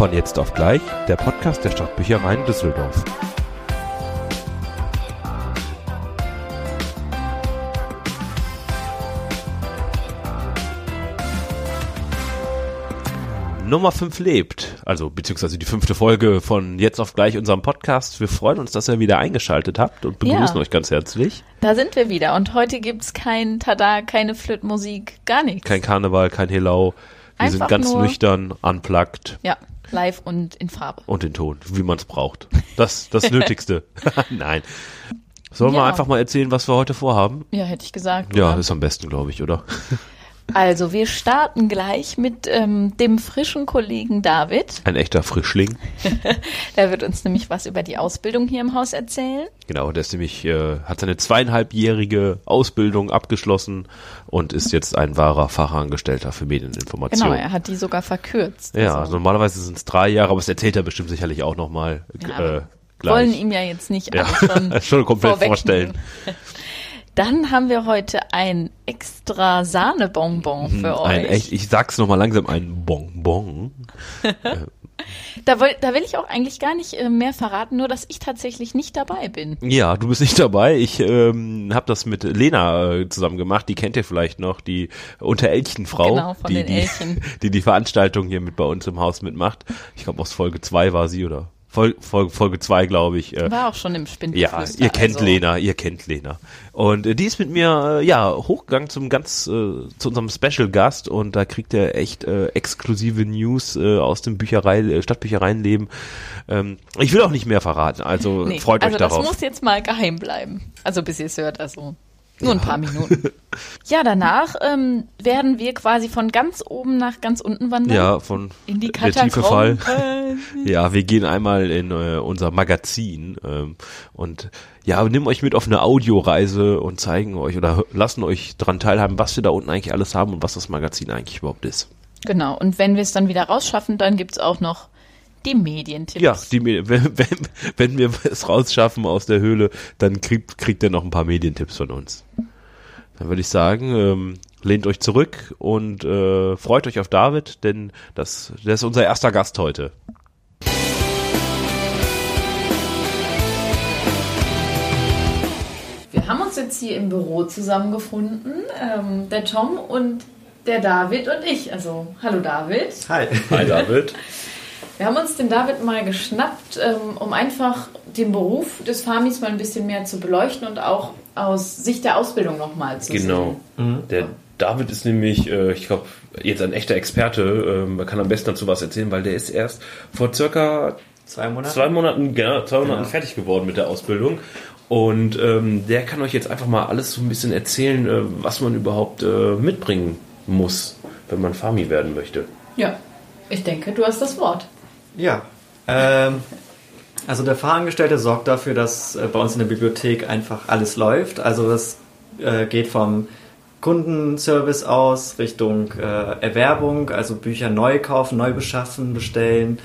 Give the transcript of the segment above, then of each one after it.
Von jetzt auf gleich, der Podcast der Stadtbüchereien Düsseldorf. Nummer 5 lebt, also beziehungsweise die fünfte Folge von jetzt auf gleich unserem Podcast. Wir freuen uns, dass ihr wieder eingeschaltet habt und begrüßen Ja. euch ganz herzlich. Da sind wir wieder und heute gibt's kein Tada, keine Flötmusik, gar nichts. Kein Karneval, kein Helau. Wir sind Einfach ganz nur- nüchtern, unplugged Ja, live und in Farbe. und in Ton, wie man es braucht. Das das Nötigste. Nein. Sollen wir Ja. einfach mal erzählen, was wir heute vorhaben? Ja, hätte ich gesagt. Ja, oder? ist am besten, glaube ich, oder? Also, wir starten gleich mit ähm, dem frischen Kollegen David. Ein echter Frischling. Der wird uns nämlich was über die Ausbildung hier im Haus erzählen. Genau, der ist nämlich, äh, hat seine zweieinhalbjährige Ausbildung abgeschlossen und ist jetzt ein wahrer Fachangestellter für Medieninformation. Genau, er hat die sogar verkürzt. ja, Also, normalerweise sind es drei Jahre, aber das erzählt er bestimmt sicherlich auch nochmal Ja, äh, wollen gleich. ihm ja jetzt nicht Ja, schon, schon komplett vorstellen. Dann haben wir heute ein extra Sahnebonbon für euch. Mhm, Ein echt, ich sag's nochmal langsam, ein Bonbon. Da, will, da will ich auch eigentlich gar nicht äh, mehr verraten, nur dass ich tatsächlich nicht dabei bin. Ja, du bist nicht dabei. Ich ähm, habe das mit Lena äh, zusammen gemacht. Die kennt ihr vielleicht noch, die Unterelchenfrau, Genau, von die, den die, Elchen. die die Veranstaltung hier mit bei uns im Haus mitmacht. Ich glaube aus Folge zwei war sie oder Fol Folge Folge zwei, glaube ich. Äh, War auch schon im Spind. ja, ihr kennt Lena, ihr kennt Lena. Und äh, die ist mit mir äh, ja hochgegangen zum ganz äh, zu unserem Special Gast und da kriegt er echt äh, exklusive News äh, aus dem Bücherei äh, Stadtbüchereienleben. Ähm, ich will auch nicht mehr verraten, also Nee, freut also euch darauf. das muss jetzt mal geheim bleiben. Also bis ihr es hört, also nur ein paar Minuten. Ja, danach ähm, werden wir quasi von ganz oben nach ganz unten wandern. Ja, von In die der tiefe Fall. Ja, wir gehen einmal in äh, unser Magazin ähm, und ja, nehmen euch mit auf eine Audioreise und zeigen euch oder lassen euch dran teilhaben, was wir da unten eigentlich alles haben und was das Magazin eigentlich überhaupt ist. Genau, und wenn wir es dann wieder rausschaffen, dann gibt's auch noch die Medientipps. Ja, die, Me- wenn, wenn, wenn wir es rausschaffen aus der Höhle, dann kriegt, kriegt ihr noch ein paar Medientipps von uns. Dann würde ich sagen, ähm, lehnt euch zurück und äh, freut euch auf David, denn das, der ist unser erster Gast heute. Wir haben uns jetzt hier im Büro zusammengefunden, ähm, der Tom und der David und ich. Also, hallo David. Hi. Hi David. Wir haben uns den David mal geschnappt, ähm, um einfach den Beruf des Farmis mal ein bisschen mehr zu beleuchten und auch aus Sicht der Ausbildung nochmal zu Genau. Der David ist nämlich, äh, ich glaube, jetzt ein echter Experte. Ähm, man kann am besten dazu was erzählen, weil der ist erst vor circa Zwei Monate. zwei Monaten, genau, zwei Monaten Genau. fertig geworden mit der Ausbildung. Und ähm, der kann euch jetzt einfach mal alles so ein bisschen erzählen, äh, was man überhaupt äh, mitbringen muss, wenn man Farmi werden möchte. sehen. Ja, ich denke, du hast das Wort. Ja. Ähm, also der Fachangestellte sorgt dafür, dass äh, bei uns in der Bibliothek einfach alles läuft. Also das äh, geht vom Kundenservice aus Richtung äh, Erwerbung, also Bücher neu kaufen, neu beschaffen, bestellen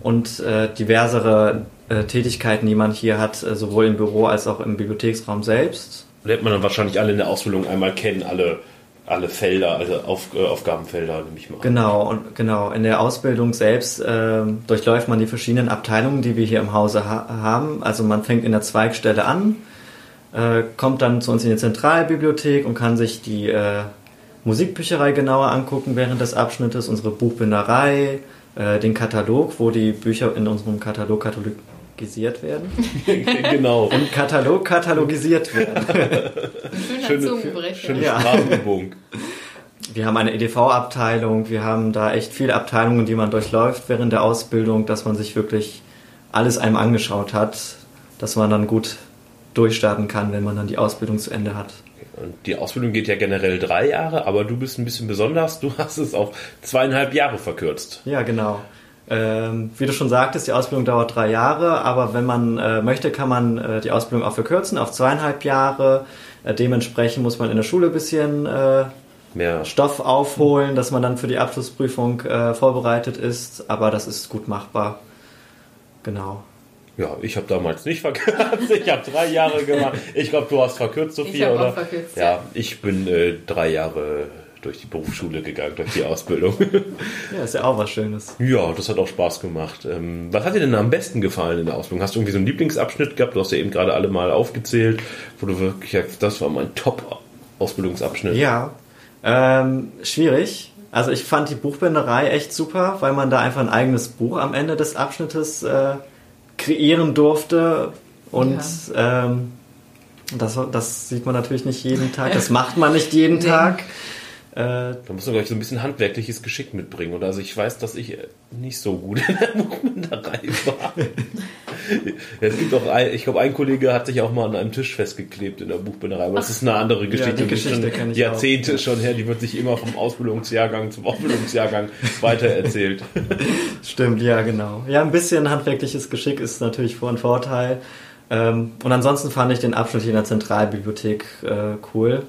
und äh, diversere äh, Tätigkeiten, die man hier hat, äh, sowohl im Büro als auch im Bibliotheksraum selbst. Lernt man dann wahrscheinlich alle in der Ausbildung einmal kennen, alle, alle Felder, also Auf, äh, Aufgabenfelder, nehme ich mal. Genau, und genau. In der Ausbildung selbst ähm, durchläuft man die verschiedenen Abteilungen, die wir hier im Hause ha haben. Also man fängt in der Zweigstelle an, äh, kommt dann zu uns in die Zentralbibliothek und kann sich die äh, Musikbücherei genauer angucken während des Abschnittes, unsere Buchbinderei, äh, den Katalog, wo die Bücher in unserem Katalog katalogisiert werden. genau. Im Katalog katalogisiert werden. Schöner Schöne, Zungenbrecher. schöne Ja. Sprachübung. Wir haben eine EDV-Abteilung, wir haben da echt viele Abteilungen, die man durchläuft während der Ausbildung, dass man sich wirklich alles einem angeschaut hat, dass man dann gut durchstarten kann, wenn man dann die Ausbildung zu Ende hat. Und die Ausbildung geht ja generell drei Jahre, aber du bist ein bisschen besonders. Du hast es auf zweieinhalb Jahre verkürzt. Ja, genau. Ähm, wie du schon sagtest, die Ausbildung dauert drei Jahre, aber wenn man äh, möchte, kann man äh, die Ausbildung auch verkürzen auf zweieinhalb Jahre. Äh, dementsprechend muss man in der Schule ein bisschen äh, Mehr Stoff aufholen, dass man dann für die Abschlussprüfung äh, vorbereitet ist, aber das ist gut machbar. Genau. Ja, ich habe damals nicht verkürzt. Ich habe drei Jahre gemacht. Ich glaube, du hast verkürzt, Sophia, hab auch oder? verkürzt, ja, ja. ich bin äh, drei Jahre durch die Berufsschule gegangen, durch die Ausbildung. Ja, ist ja auch was Schönes. ja, das hat auch Spaß gemacht. Ähm, was hat dir denn am besten gefallen in der Ausbildung? Hast du irgendwie so einen Lieblingsabschnitt gehabt? Du hast ja eben gerade alle mal aufgezählt, wo du wirklich sagst, das war mein Top-Ausbildungsabschnitt. Ja, ähm, schwierig. Also ich fand die Buchbinderei echt super, weil man da einfach ein eigenes Buch am Ende des Abschnittes äh, kreieren durfte. Und ähm, das, das sieht man natürlich nicht jeden Tag. Das macht man nicht jeden Nee. Tag. Äh, Da musst du gleich so ein bisschen handwerkliches Geschick mitbringen. Oder also ich weiß, dass ich nicht so gut in der Buchbinderei war. Ja, es gibt auch ein, ich glaube, ein Kollege hat sich auch mal an einem Tisch festgeklebt in der Buchbinderei, aber das ist eine andere Geschichte. die Die Geschichte schon ich Jahrzehnte schon her, die wird sich immer vom Ausbildungsjahrgang zum Ausbildungsjahrgang weitererzählt. Stimmt, ja, genau. Ja, ein bisschen handwerkliches Geschick ist natürlich von Vorteil. Ähm, und ansonsten fand ich den Abschnitt hier in der Zentralbibliothek äh, cool.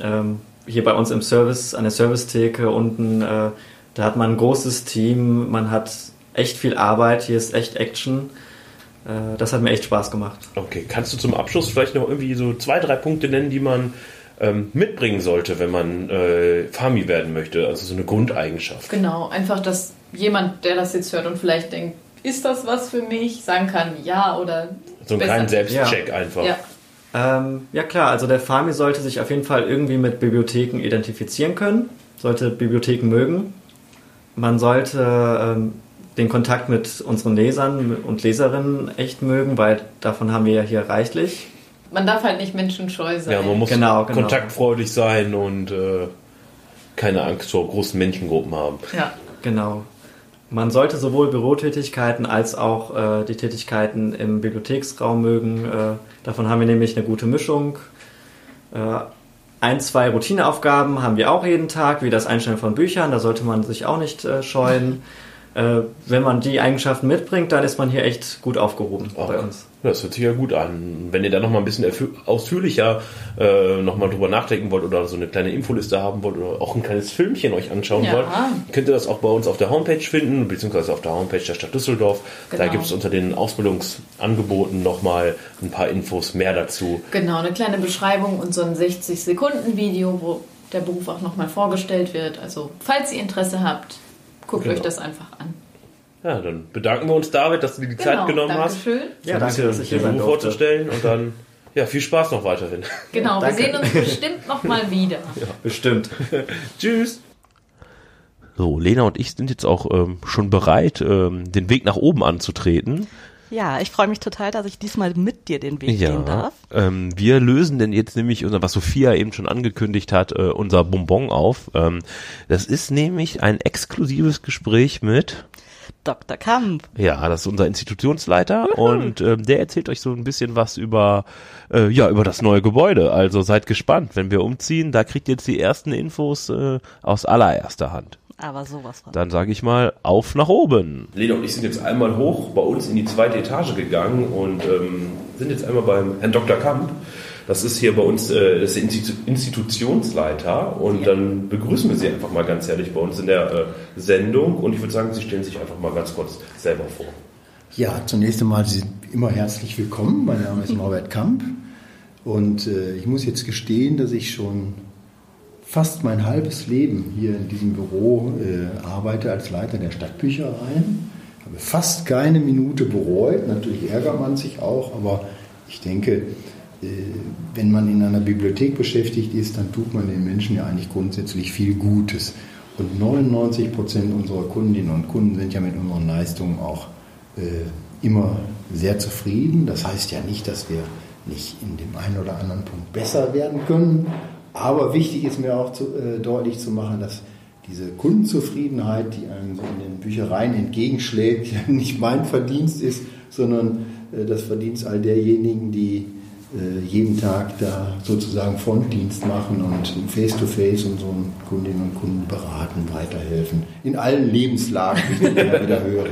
Ähm, hier bei uns im Service, an der Servicetheke unten, äh, da hat man ein großes Team, man hat echt viel Arbeit, hier ist echt Action. Äh, das hat mir echt Spaß gemacht. Okay, kannst du zum Abschluss vielleicht noch irgendwie so zwei, drei Punkte nennen, die man ähm, mitbringen sollte, wenn man äh, Fami werden möchte? Also so eine Grundeigenschaft. Genau, einfach, dass jemand, der das jetzt hört und vielleicht denkt, ist das was für mich, sagen kann, ja oder So einen besser kleinen. Selbstcheck einfach. Ja, Ähm, ja klar, also der Fami sollte sich auf jeden Fall irgendwie mit Bibliotheken identifizieren können, sollte Bibliotheken mögen. Man sollte ähm, den Kontakt mit unseren Lesern und Leserinnen echt mögen, weil davon haben wir ja hier reichlich. man darf halt nicht menschenscheu sein. Ja, man muss Genau, genau. kontaktfreudig sein und äh, keine Angst vor großen Menschengruppen haben. ja. Genau. Man sollte sowohl Bürotätigkeiten als auch äh, die Tätigkeiten im Bibliotheksraum mögen. Äh, davon haben wir nämlich eine gute Mischung. Äh, ein, zwei Routineaufgaben haben wir auch jeden Tag, wie das Einstellen von Büchern. Da sollte man sich auch nicht äh, scheuen. Äh, wenn man die Eigenschaften mitbringt, dann ist man hier echt gut aufgehoben bei uns. Das hört sich ja gut an. Wenn ihr da noch mal ein bisschen ausführlicher äh, noch mal drüber nachdenken wollt oder so eine kleine Infoliste haben wollt oder auch ein kleines Filmchen euch anschauen Ja. wollt, könnt ihr das auch bei uns auf der Homepage finden, beziehungsweise auf der Homepage der Stadt Düsseldorf. Da Genau. gibt es unter den Ausbildungsangeboten noch mal ein paar Infos mehr dazu. Genau, eine kleine Beschreibung und so ein 60-Sekunden-Video, wo der Beruf auch nochmal vorgestellt wird. Also, falls ihr Interesse habt, guckt Genau. euch das einfach an. Ja, dann bedanken wir uns, David, dass du dir die Zeit genommen hast. Ja, danke, dass ich hier Beruf vorzustellen und dann ja, viel Spaß noch weiterhin. Genau, wir sehen uns bestimmt nochmal wieder. Bestimmt. Tschüss. So, Lena und ich sind jetzt auch ähm, schon bereit, ähm, den Weg nach oben anzutreten. Ja, ich freue mich total, dass ich diesmal mit dir den Weg gehen darf. ähm, wir lösen denn jetzt nämlich, unser, was Sophia eben schon angekündigt hat, äh, unser Bonbon auf. Ähm, das ist nämlich ein exklusives Gespräch mit, Dr. Kamp. ja, das ist unser Institutionsleiter und ähm, der erzählt euch so ein bisschen was über, äh, ja, über das neue Gebäude. Also seid gespannt, wenn wir umziehen, da kriegt ihr jetzt die ersten Infos äh, aus allererster Hand. Aber sowas von. Dann sage ich mal, auf nach oben. Lena und ich sind jetzt einmal hoch bei uns in die zweite Etage gegangen und ähm, sind jetzt einmal beim Herrn Dr. Kamp. Das ist hier bei uns äh, das Institu Institutionsleiter und dann begrüßen wir Sie einfach mal ganz herzlich bei uns in der äh, Sendung und ich würde sagen, Sie stellen sich einfach mal ganz kurz selber vor. Ja, zunächst einmal Sie sind immer herzlich willkommen. Mein Name ist Norbert Kamp und äh, ich muss jetzt gestehen, dass ich schon fast mein halbes Leben hier in diesem Büro äh, arbeite als Leiter der Stadtbüchereien. Habe fast keine Minute bereut. Natürlich ärgert man sich auch, aber ich denke, äh, wenn man in einer Bibliothek beschäftigt ist, dann tut man den Menschen ja eigentlich grundsätzlich viel Gutes. Und 99 Prozent unserer Kundinnen und Kunden sind ja mit unseren Leistungen auch äh, immer sehr zufrieden. Das heißt ja nicht, dass wir nicht in dem einen oder anderen Punkt besser werden können. Aber wichtig ist mir auch zu, äh, deutlich zu machen, dass diese Kundenzufriedenheit, die einem so in den Büchereien entgegenschlägt, ja nicht mein Verdienst ist, sondern äh, das Verdienst all derjenigen, die äh, jeden Tag da sozusagen Frontdienst machen und face-to-face unseren Kundinnen und Kunden beraten, weiterhelfen. In allen Lebenslagen, wie ich wieder höre.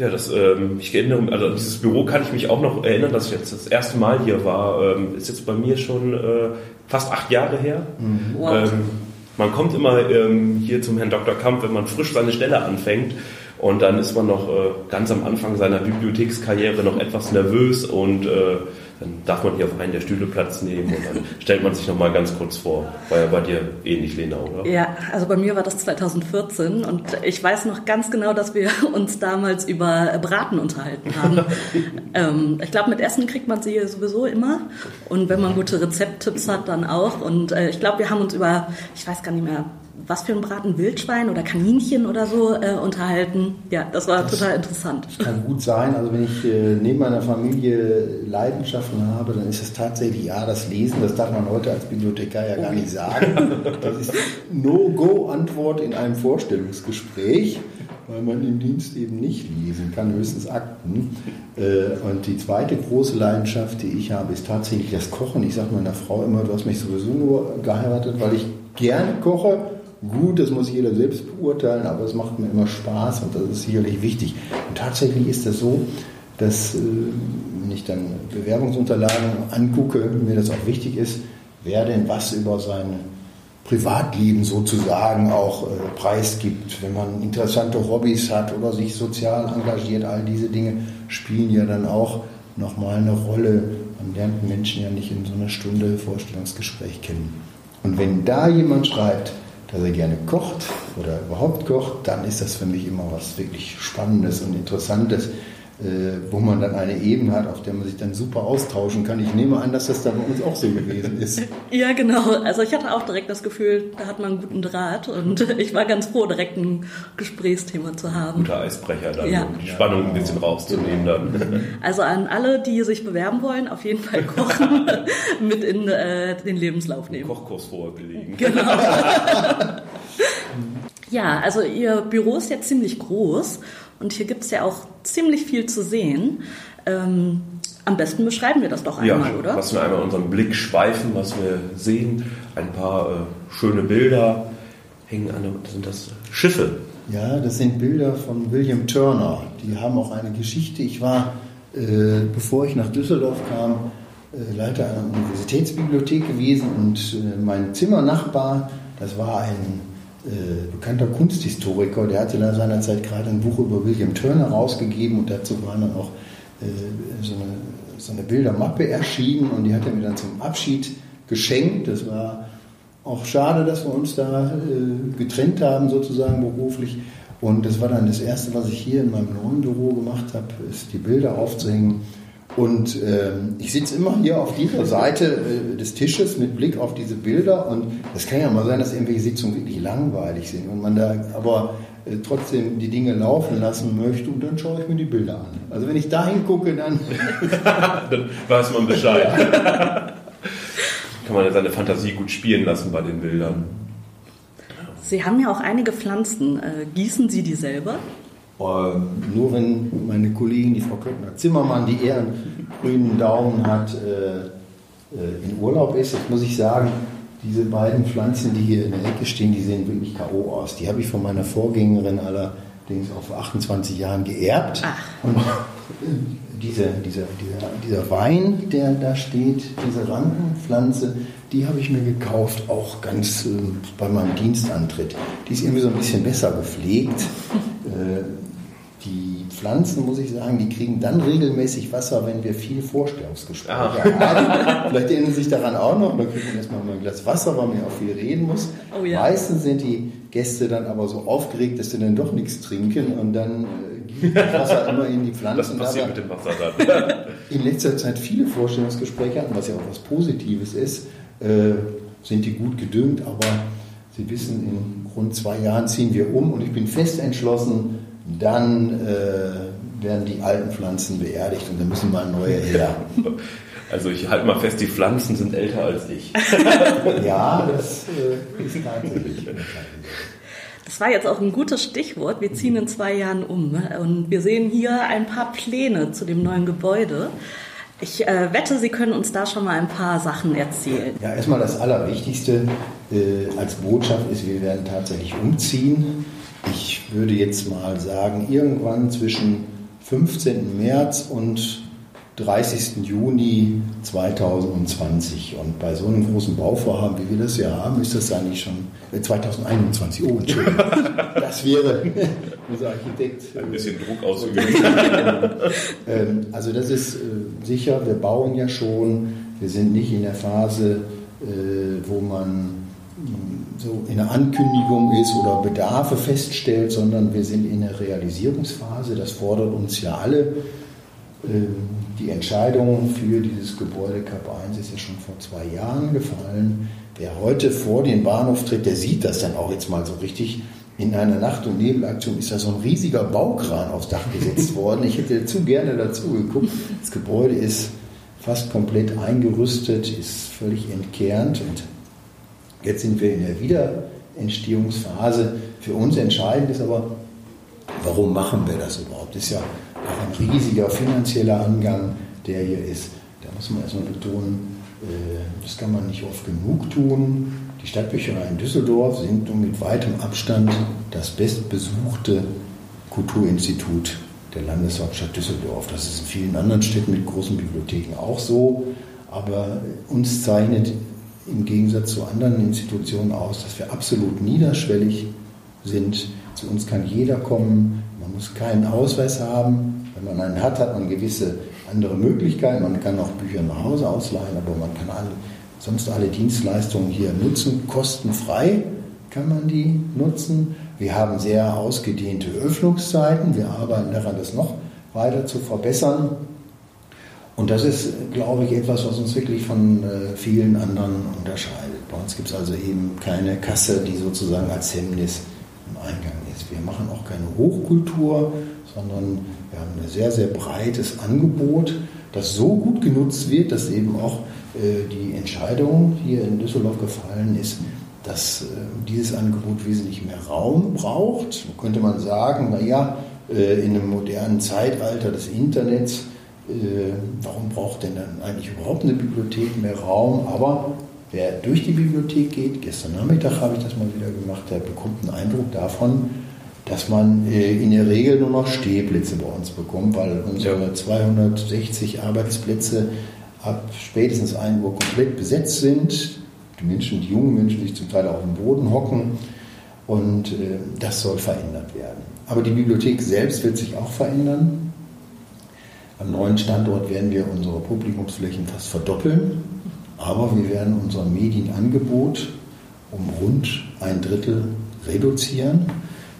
Ja, das, ähm, ich erinnere, also an dieses Büro kann ich mich auch noch erinnern, dass ich jetzt das erste Mal hier war. Ähm, ist jetzt bei mir schon äh, fast acht Jahre her. Ähm, man kommt immer ähm, hier zum Herrn Dr. Kamp, wenn man frisch seine Stelle anfängt. Und dann ist man noch äh, ganz am Anfang seiner Bibliothekskarriere noch etwas nervös und äh, Dann darf man hier auf einen der Stühle Platz nehmen und dann stellt man sich nochmal ganz kurz vor. War ja bei dir ähnlich, Lena, oder? Ja, also bei mir war das 2014 und ich weiß noch ganz genau, dass wir uns damals über Braten unterhalten haben. ähm, ich glaube, mit Essen kriegt man sie sowieso immer und wenn man gute Rezepttipps hat, dann auch. Und äh, ich glaube, wir haben uns über, ich weiß gar nicht mehr, was für ein Braten Wildschwein oder Kaninchen oder so äh, unterhalten. Ja, das war das, total interessant. Kann gut sein. Also wenn ich äh, neben meiner Familie Leidenschaften habe, dann ist es tatsächlich ja das Lesen. Das darf man heute als Bibliothekar ja gar nicht sagen. Das ist No-Go-Antwort in einem Vorstellungsgespräch, weil man im Dienst eben nicht lesen kann, höchstens Akten. Äh, und die zweite große Leidenschaft, die ich habe, ist tatsächlich das Kochen. Ich sage meiner Frau immer, du hast mich sowieso nur geheiratet, weil ich gerne koche gut, das muss jeder selbst beurteilen, aber es macht mir immer Spaß und das ist sicherlich wichtig. Und tatsächlich ist das so, dass, äh, wenn ich dann Bewerbungsunterlagen angucke, mir das auch wichtig ist, wer denn was über sein Privatleben sozusagen auch äh, preisgibt. Wenn man interessante Hobbys hat oder sich sozial engagiert, all diese Dinge spielen ja dann auch nochmal eine Rolle. Man lernt Menschen ja nicht in so einer Stunde Vorstellungsgespräch kennen. Und wenn da jemand schreibt, dass er gerne kocht oder überhaupt kocht, dann ist das für mich immer was wirklich Spannendes und Interessantes. Äh, wo man dann eine Ebene hat, auf der man sich dann super austauschen kann. Ich nehme an, dass das da bei uns auch so gewesen ist. Ja, genau. Also ich hatte auch direkt das Gefühl, da hat man einen guten Draht und ich war ganz froh, direkt ein Gesprächsthema zu haben. Guter Eisbrecher dann, ja. um die Spannung ein bisschen rauszunehmen dann. Also an alle, die sich bewerben wollen, auf jeden Fall kochen mit in äh, den Lebenslauf nehmen. Kochkurs vorgelegen. Genau. ja, also Ihr Büro ist ja ziemlich groß und hier gibt es ja auch ziemlich viel zu sehen. Ähm, am besten beschreiben wir das doch einmal, ja, oder? Lassen wir einmal unseren Blick schweifen, was wir sehen. Ein paar äh, schöne Bilder hängen an. Sind das Schiffe? Ja, das sind Bilder von William Turner. Die haben auch eine Geschichte. Ich war, äh, bevor ich nach Düsseldorf kam, äh, Leiter einer Universitätsbibliothek gewesen und äh, mein Zimmernachbar, das war ein äh, bekannter Kunsthistoriker, der hatte da seinerzeit gerade ein Buch über William Turner rausgegeben und dazu war dann auch äh, so, eine, so eine Bildermappe erschienen und die hat er mir dann zum Abschied geschenkt. Das war auch schade, dass wir uns da äh, getrennt haben, sozusagen beruflich. Und das war dann das Erste, was ich hier in meinem neuen Büro gemacht habe, ist die Bilder aufzuhängen und äh, ich sitze immer hier auf dieser Seite äh, des Tisches mit Blick auf diese Bilder und es kann ja mal sein, dass irgendwelche Sitzungen wirklich langweilig sind und man da aber äh, trotzdem die Dinge laufen lassen möchte und dann schaue ich mir die Bilder an. Also wenn ich da hingucke, dann... dann weiß man Bescheid. kann man ja seine Fantasie gut spielen lassen bei den Bildern. Sie haben ja auch einige Pflanzen. Äh, gießen Sie die selber? Ähm, nur wenn meine Kollegin, die Frau Köttner-Zimmermann, die eher einen grünen Daumen hat, äh, äh, in Urlaub ist, jetzt muss ich sagen, diese beiden Pflanzen, die hier in der Ecke stehen, die sehen wirklich K.O. aus. Die habe ich von meiner Vorgängerin allerdings auf 28 Jahren geerbt. Ach. Und diese, dieser, dieser, dieser Wein, der da steht, diese Rankenpflanze, die habe ich mir gekauft, auch ganz äh, bei meinem Dienstantritt. Die ist irgendwie so ein bisschen besser gepflegt. Äh, die Pflanzen, muss ich sagen, die kriegen dann regelmäßig Wasser, wenn wir viel Vorstellungsgespräche haben. Vielleicht erinnern Sie sich daran auch noch. Dann kriegt man erstmal mal ein Glas Wasser, weil man ja auch viel reden muss. Oh ja. Meistens sind die Gäste dann aber so aufgeregt, dass sie dann doch nichts trinken und dann äh, gibt das Wasser immer in die Pflanzen. Was passiert mit dem Wasser dann? in letzter Zeit viele Vorstellungsgespräche hatten, was ja auch was Positives ist, äh, sind die gut gedüngt, aber Sie wissen, in rund zwei Jahren ziehen wir um und ich bin fest entschlossen, dann äh, werden die alten Pflanzen beerdigt und dann müssen mal neue her. Also ich halte mal fest, die Pflanzen sind älter als ich. ja, das äh, ist tatsächlich. Das war jetzt auch ein gutes Stichwort. Wir ziehen in zwei Jahren um ne? und wir sehen hier ein paar Pläne zu dem neuen Gebäude. Ich äh, wette, Sie können uns da schon mal ein paar Sachen erzählen. Ja, erstmal das Allerwichtigste äh, als Botschaft ist, wir werden tatsächlich umziehen. Ich würde jetzt mal sagen, irgendwann zwischen 15. März und 30. Juni 2020. Und bei so einem großen Bauvorhaben, wie wir das ja haben, ist das eigentlich schon äh, 2021. Oh, Entschuldigung. Das wäre unser Architekt. Ein bisschen Druck ausüben. Ähm, Also das ist äh, sicher, wir bauen ja schon, wir sind nicht in der Phase, äh, wo man so in der Ankündigung ist oder Bedarfe feststellt, sondern wir sind in der Realisierungsphase. Das fordert uns ja alle. Ähm, Die Entscheidung für dieses Gebäude Kap 1 ist ja schon vor zwei Jahren gefallen. Wer heute vor den Bahnhof tritt, der sieht das dann auch jetzt mal so richtig. In einer Nacht- und Nebelaktion ist da so ein riesiger Baukran aufs Dach gesetzt worden. Ich hätte zu gerne dazu geguckt. Das Gebäude ist fast komplett eingerüstet, ist völlig entkernt und jetzt sind wir in der Wiederentstehungsphase. Für uns entscheidend ist aber, warum machen wir das überhaupt? Das ist ja auch ein riesiger finanzieller Angang, der hier ist. Da muss man erstmal betonen, äh, das kann man nicht oft genug tun. Die Stadtbücherei in Düsseldorf sind nun mit weitem Abstand das bestbesuchte Kulturinstitut der Landeshauptstadt Düsseldorf. Das ist in vielen anderen Städten mit großen Bibliotheken auch so. Aber uns zeichnet im Gegensatz zu anderen Institutionen aus, dass wir absolut niederschwellig sind. Zu uns kann jeder kommen. Man muss keinen Ausweis haben. Wenn man einen hat, hat man gewisse andere Möglichkeiten. Man kann auch Bücher nach Hause ausleihen, aber man kann alle, sonst alle Dienstleistungen hier nutzen. Kostenfrei kann man die nutzen. Wir haben sehr ausgedehnte Öffnungszeiten. Wir arbeiten daran, das noch weiter zu verbessern. Und das ist, glaube ich, etwas, was uns wirklich von äh, vielen anderen unterscheidet. Bei uns gibt es also eben keine Kasse, die sozusagen als Hemmnis im Eingang ist. Wir machen auch keine Hochkultur, sondern wir haben ein sehr, sehr breites Angebot, das so gut genutzt wird, dass eben auch äh, die Entscheidung hier in Düsseldorf gefallen ist, dass äh, dieses Angebot wesentlich mehr Raum braucht. Könnte man sagen, naja, äh, in einem modernen Zeitalter des Internets, warum braucht denn dann eigentlich überhaupt eine Bibliothek mehr Raum? Aber wer durch die Bibliothek geht, gestern Nachmittag habe ich das mal wieder gemacht, der bekommt einen Eindruck davon, dass man äh, in der Regel nur noch Stehplätze bei uns bekommt, weil unsere 260 Arbeitsplätze ab spätestens 1 Uhr komplett besetzt sind. Die Menschen, die jungen Menschen, sich zum Teil auf dem Boden hocken. Und äh, das soll verändert werden. Aber die Bibliothek selbst wird sich auch verändern. Am neuen Standort werden wir unsere Publikumsflächen fast verdoppeln. Aber wir werden unser Medienangebot um rund ein Drittel reduzieren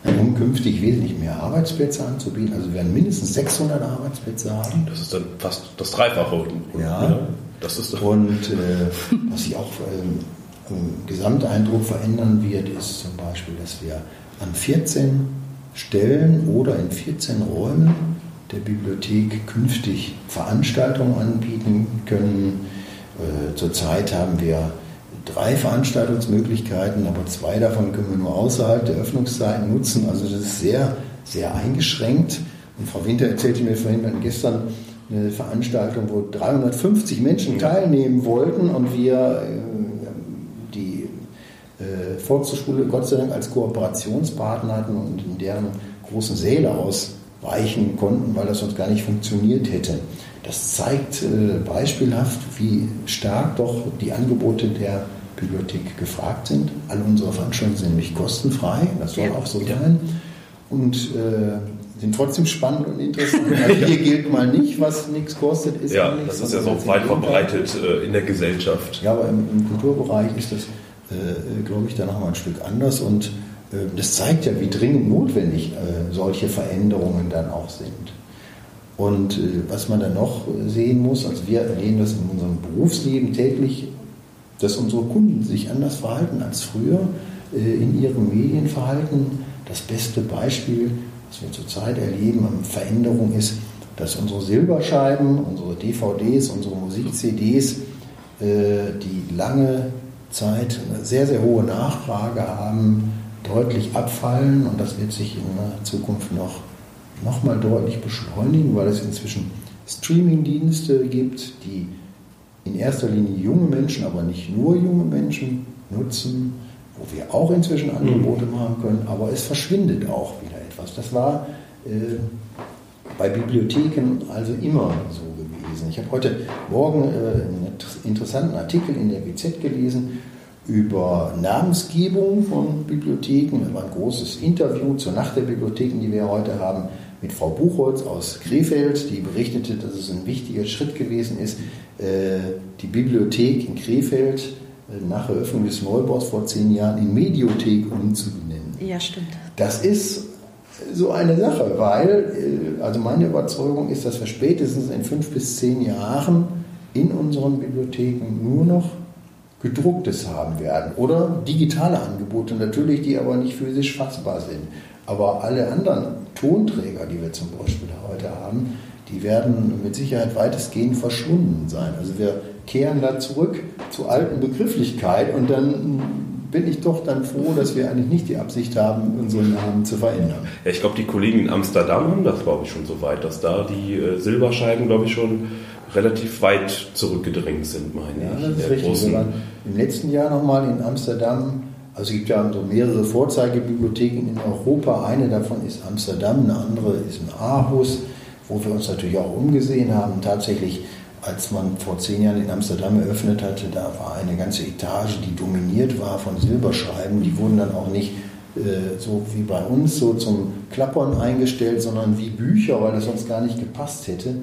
um künftig wesentlich mehr Arbeitsplätze anzubieten. Also wir werden mindestens 600 Arbeitsplätze haben. Das ist dann fast das Dreifache. Ja. Das ist doch Und äh, was sich auch ähm, im Gesamteindruck verändern wird, ist zum Beispiel, dass wir an 14 Stellen oder in 14 Räumen der Bibliothek künftig Veranstaltungen anbieten können. Äh, zurzeit haben wir drei Veranstaltungsmöglichkeiten, aber zwei davon können wir nur außerhalb der Öffnungszeiten nutzen. Also das ist sehr, sehr eingeschränkt. Und Frau Winter erzählte mir vorhin wir gestern eine Veranstaltung, wo 350 Menschen teilnehmen wollten und wir äh, die äh, Volkshochschule Gott sei Dank als Kooperationspartner hatten und in deren großen Säle ausweichen konnten, weil das sonst gar nicht funktioniert hätte. Das zeigt äh, beispielhaft, wie stark doch die Angebote der Bibliothek gefragt sind. Alle unsere Veranstaltungen sind nämlich kostenfrei, das soll Ja. auch so sein. Und äh, sind trotzdem spannend und interessant. Also hier gilt mal nicht, was nichts kostet, ist ja, nichts, das ist ja so weit verbreitet äh, in der Gesellschaft. Ja, aber im, im Kulturbereich ist das, äh, glaube ich, da noch mal ein Stück anders. Und äh, das zeigt ja, wie dringend notwendig äh, solche Veränderungen dann auch sind. Und äh, was man dann noch sehen muss, also wir erleben das in unserem Berufsleben täglich, dass unsere Kunden sich anders verhalten als früher äh, in ihrem Medienverhalten. Das beste Beispiel, was wir zurzeit erleben an Veränderung ist, dass unsere Silberscheiben, unsere DVDs, unsere Musik-CDs, äh, die lange Zeit eine sehr, sehr hohe Nachfrage haben, deutlich abfallen und das wird sich in der Zukunft noch, noch mal deutlich beschleunigen, weil es inzwischen Streaming-Dienste gibt, die in erster Linie junge Menschen, aber nicht nur junge Menschen nutzen, wo wir auch inzwischen Angebote machen können, aber es verschwindet auch wieder etwas. Das war äh, bei Bibliotheken also immer so gewesen. Ich habe heute Morgen äh, einen interessanten Artikel in der WZ gelesen über Namensgebung von Bibliotheken. Das war ein großes Interview zur Nacht der Bibliotheken, die wir heute haben, mit Frau Buchholz aus Krefeld, die berichtete, dass es ein wichtiger Schritt gewesen ist, äh, die Bibliothek in Krefeld äh, nach Eröffnung des Neubaus vor zehn Jahren in Mediothek umzubenennen. Ja, stimmt. Das ist so eine Sache, weil, äh, also meine Überzeugung ist, dass wir spätestens in fünf bis zehn Jahren in unseren Bibliotheken nur noch gedrucktes haben werden oder digitale Angebote natürlich, die aber nicht physisch fassbar sind. Aber alle anderen Tonträger, die wir zum Beispiel heute haben, die werden mit Sicherheit weitestgehend verschwunden sein. Also wir kehren da zurück zur alten Begrifflichkeit und dann bin ich doch dann froh, dass wir eigentlich nicht die Absicht haben, unseren Namen zu verändern. Ja, ich glaube, die Kollegen in Amsterdam haben das, glaube ich, schon so weit, dass da die äh, Silberscheiben, glaube ich, schon relativ weit zurückgedrängt sind, meine Ja, ich. das ist richtig. Großen- im letzten Jahr nochmal in Amsterdam. Also es gibt ja so mehrere Vorzeigebibliotheken in Europa. Eine davon ist Amsterdam, eine andere ist in Aarhus, wo wir uns natürlich auch umgesehen haben. Tatsächlich, als man vor zehn Jahren in Amsterdam eröffnet hatte, da war eine ganze Etage, die dominiert war von Silberschreiben. Die wurden dann auch nicht äh, so wie bei uns so zum Klappern eingestellt, sondern wie Bücher, weil das sonst gar nicht gepasst hätte.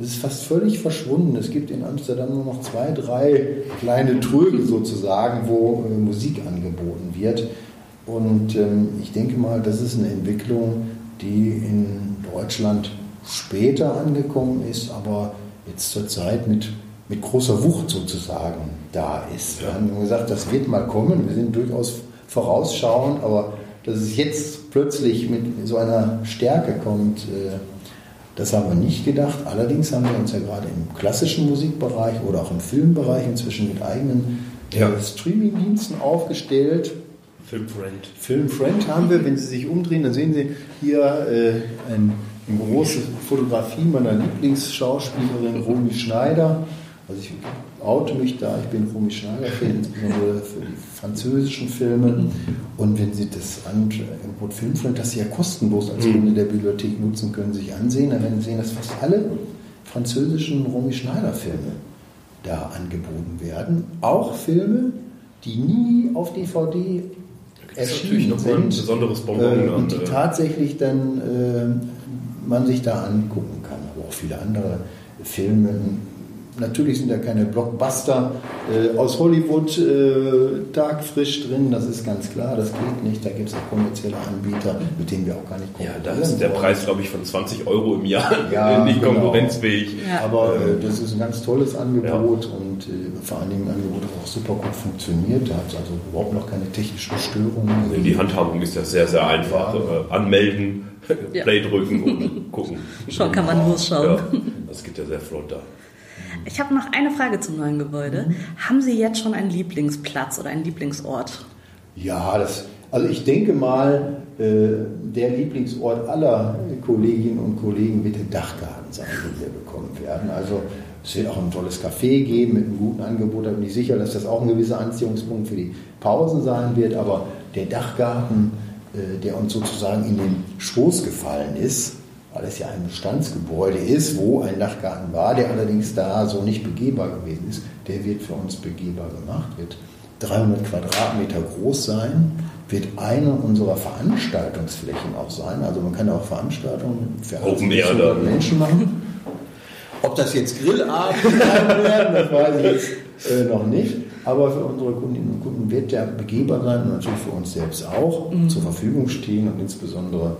Das ist fast völlig verschwunden. Es gibt in Amsterdam nur noch zwei, drei kleine Tröge sozusagen, wo äh, Musik angeboten wird. Und ähm, ich denke mal, das ist eine Entwicklung, die in Deutschland später angekommen ist, aber jetzt zurzeit mit, mit großer Wucht sozusagen da ist. Wir haben gesagt, das wird mal kommen. Wir sind durchaus vorausschauend, aber dass es jetzt plötzlich mit so einer Stärke kommt, äh, das haben wir nicht gedacht. Allerdings haben wir uns ja gerade im klassischen Musikbereich oder auch im Filmbereich inzwischen mit eigenen äh, Ja. Streamingdiensten aufgestellt. Filmfriend. Filmfriend haben wir, wenn Sie sich umdrehen, dann sehen Sie hier äh, ein, eine große Fotografie meiner Lieblingsschauspielerin Romy Schneider. Also ich mich da, ich bin Romy Schneider-Fan, insbesondere für die französischen Filme. Und wenn Sie das Angebot Filmfriend, das Sie ja kostenlos als Kunde der Bibliothek nutzen können, sich ansehen, dann werden Sie sehen, dass fast alle französischen Romy Schneider-Filme da angeboten werden. Auch Filme, die nie auf DVD erschienen nochmal ein sind besonderes Bonbon. äh, und die äh, tatsächlich dann äh, man sich da angucken kann. Aber auch viele andere Filme. Natürlich sind da keine Blockbuster äh, aus Hollywood äh, tagfrisch drin, das ist ganz klar, das geht nicht. Da gibt es auch kommerzielle Anbieter, mit denen wir auch gar nicht ja, da ist der wollen. Preis, glaube ich, von 20 Euro im Jahr Ja, nicht genau. konkurrenzfähig. Ja. Aber äh, das ist ein ganz tolles Angebot und äh, vor allen Dingen ein Angebot, das auch super gut funktioniert. Da hat es also überhaupt noch keine technischen Störungen. Also die Handhabung ist ja sehr, sehr einfach. Ja. Äh, anmelden, Ja. Play drücken und gucken. Schon kann man losschauen. Ja, das geht ja sehr flott da. Ich habe noch eine Frage zum neuen Gebäude. Haben Sie jetzt schon einen Lieblingsplatz oder einen Lieblingsort? Ja, das, also ich denke mal, äh, der Lieblingsort aller Kolleginnen und Kollegen wird der Dachgarten sein, den wir bekommen werden. Also es wird auch ein tolles Café geben mit einem guten Angebot. Da bin ich sicher, dass das auch ein gewisser Anziehungspunkt für die Pausen sein wird. Aber der Dachgarten, äh, der uns sozusagen in den Schoß gefallen ist, weil es ja ein Bestandsgebäude ist, wo ein Dachgarten war, der allerdings da so nicht begehbar gewesen ist, der wird für uns begehbar gemacht, wird 300 Quadratmeter groß sein, wird eine unserer Veranstaltungsflächen auch sein. Also man kann auch Veranstaltungen für Open 80 Air bis dann. 100 Menschen machen. Ob das jetzt Grillabend sein werden, das weiß ich jetzt äh, noch nicht. Aber für unsere Kundinnen und Kunden wird der begehbar sein und natürlich für uns selbst auch zur Verfügung stehen und insbesondere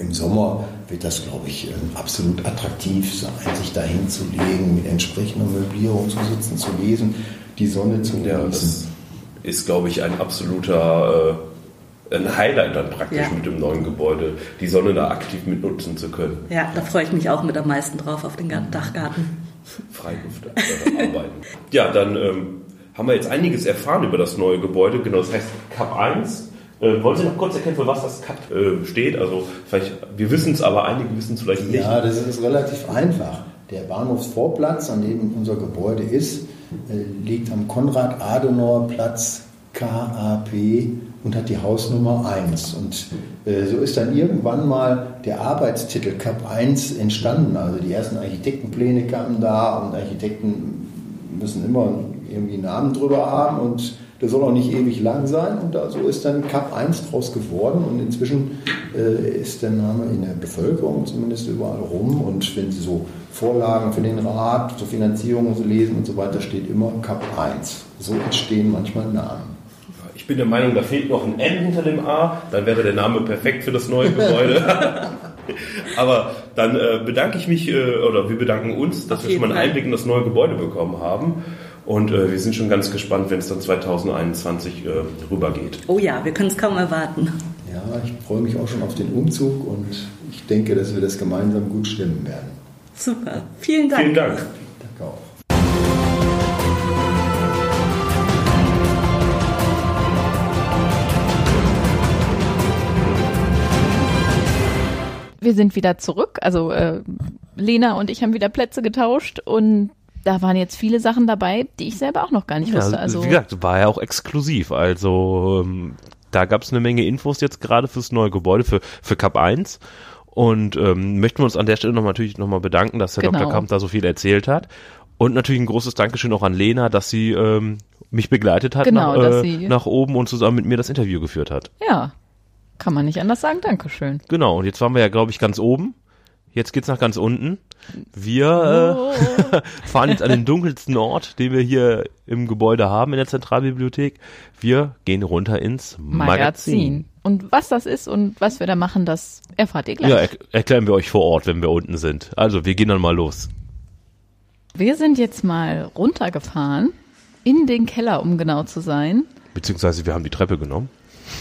im Sommer wird das, glaube ich, äh, absolut attraktiv sein, sich da hinzulegen, mit entsprechender Möblierung zu sitzen, zu lesen, die Sonne zu Ja, genießen. das ist, glaube ich, ein absoluter äh, ein Highlight dann praktisch Ja. mit dem neuen Gebäude, die Sonne da aktiv mitnutzen zu können. Ja, da freue ich mich auch mit am meisten drauf auf den Ga- Dachgarten. Freiluft äh, arbeiten. Ja, dann ähm, haben wir jetzt einiges erfahren über das neue Gebäude. Genau, das heißt Cup 1. Äh, wollen Sie noch kurz erkennen, für was das Cup äh, steht? Also vielleicht, wir wissen es, aber einige wissen es vielleicht nicht. Ja, das ist relativ einfach. Der Bahnhofsvorplatz, an dem unser Gebäude ist, äh, liegt am Konrad-Adenauer-Platz KAP und hat die Hausnummer 1. Und äh, so ist dann irgendwann mal der Arbeitstitel Cup 1 entstanden. Also die ersten Architektenpläne kamen da und Architekten müssen immer irgendwie Namen drüber haben und der soll auch nicht ewig lang sein. Und da so ist dann Cup 1 draus geworden. Und inzwischen äh, ist der Name in der Bevölkerung zumindest überall rum. Und wenn Sie so Vorlagen für den Rat zur Finanzierung und so lesen und so weiter, steht immer Cup 1. So entstehen manchmal Namen. Ich bin der Meinung, da fehlt noch ein N hinter dem A, dann wäre der Name perfekt für das neue Gebäude. Aber dann äh, bedanke ich mich, äh, oder wir bedanken uns, dass Auf wir schon mal einen. Einblick in das neue Gebäude bekommen haben. Und äh, wir sind schon ganz gespannt, wenn es dann 2021 äh, rübergeht. Oh ja, wir können es kaum erwarten. Ja, ich freue mich auch schon auf den Umzug und ich denke, dass wir das gemeinsam gut stemmen werden. Super. Vielen Dank. Vielen Dank. Danke auch. Wir sind wieder zurück. Also äh, Lena und ich haben wieder Plätze getauscht und da waren jetzt viele Sachen dabei, die ich selber auch noch gar nicht Ja, wusste. Also wie gesagt, war ja auch exklusiv. Also ähm, da gab es eine Menge Infos jetzt gerade fürs neue Gebäude, für, für Cup 1. Und ähm, möchten wir uns an der Stelle noch mal, natürlich nochmal bedanken, dass der Genau. Dr. Kamp da so viel erzählt hat. Und natürlich ein großes Dankeschön auch an Lena, dass sie ähm, mich begleitet hat Genau, nach, äh, nach oben und zusammen mit mir das Interview geführt hat. ja, kann man nicht anders sagen. Dankeschön. Genau, und jetzt waren wir ja, glaube ich, ganz oben. Jetzt geht's nach ganz unten. Wir äh, fahren jetzt an den dunkelsten Ort, den wir hier im Gebäude haben in der Zentralbibliothek. Wir gehen runter ins Magazin. Magazin. Und was das ist und was wir da machen, das erfahrt ihr gleich. Ja, er erklären wir euch vor Ort, wenn wir unten sind. Also, wir gehen dann mal los. Wir sind jetzt mal runtergefahren in den Keller, um genau zu sein. Beziehungsweise wir haben die Treppe genommen.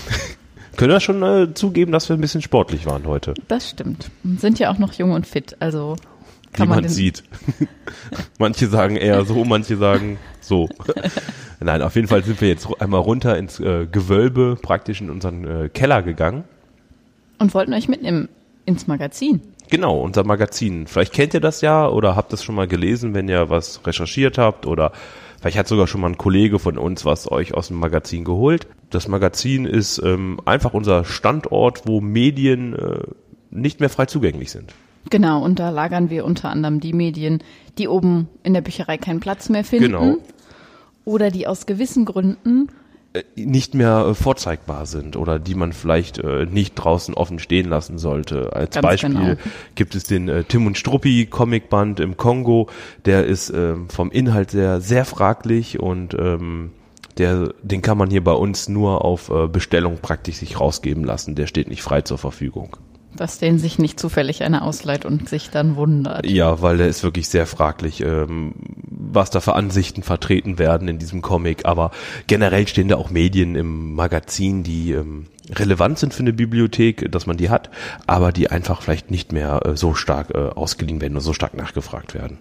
Können wir schon äh, zugeben, dass wir ein bisschen sportlich waren heute. Das stimmt. Und sind ja auch noch jung und fit. Also Wie kann man man den, sieht. manche sagen eher so, manche sagen so. Nein, auf jeden Fall sind wir jetzt einmal runter ins äh, Gewölbe, praktisch in unseren äh, Keller gegangen. und wollten euch mitnehmen ins Magazin. Genau, unser Magazin. Vielleicht kennt ihr das ja oder habt es schon mal gelesen, wenn ihr was recherchiert habt oder vielleicht hat sogar schon mal ein Kollege von uns was euch aus dem Magazin geholt. Das Magazin ist ähm, einfach unser Standort, wo Medien äh, nicht mehr frei zugänglich sind. Genau, und da lagern wir unter anderem die Medien, die oben in der Bücherei keinen Platz mehr finden. Genau. Oder die aus gewissen Gründen, nicht mehr äh, vorzeigbar sind oder die man vielleicht äh, nicht draußen offen stehen lassen sollte. Als Ganz Beispiel genau. gibt es den äh, Tim und Struppi Comicband im Kongo, der ist ähm, vom Inhalt sehr sehr fraglich und ähm, der den kann man hier bei uns nur auf äh, Bestellung praktisch sich rausgeben lassen. Der steht nicht frei zur Verfügung. Dass den sich nicht zufällig einer ausleiht und sich dann wundert. Ja, weil der ist wirklich sehr fraglich, ähm, was da für Ansichten vertreten werden in diesem Comic. Aber generell stehen da auch Medien im Magazin, die ähm, relevant sind für eine Bibliothek, dass man die hat, aber die einfach vielleicht nicht mehr äh, so stark äh, ausgeliehen werden oder so stark nachgefragt werden.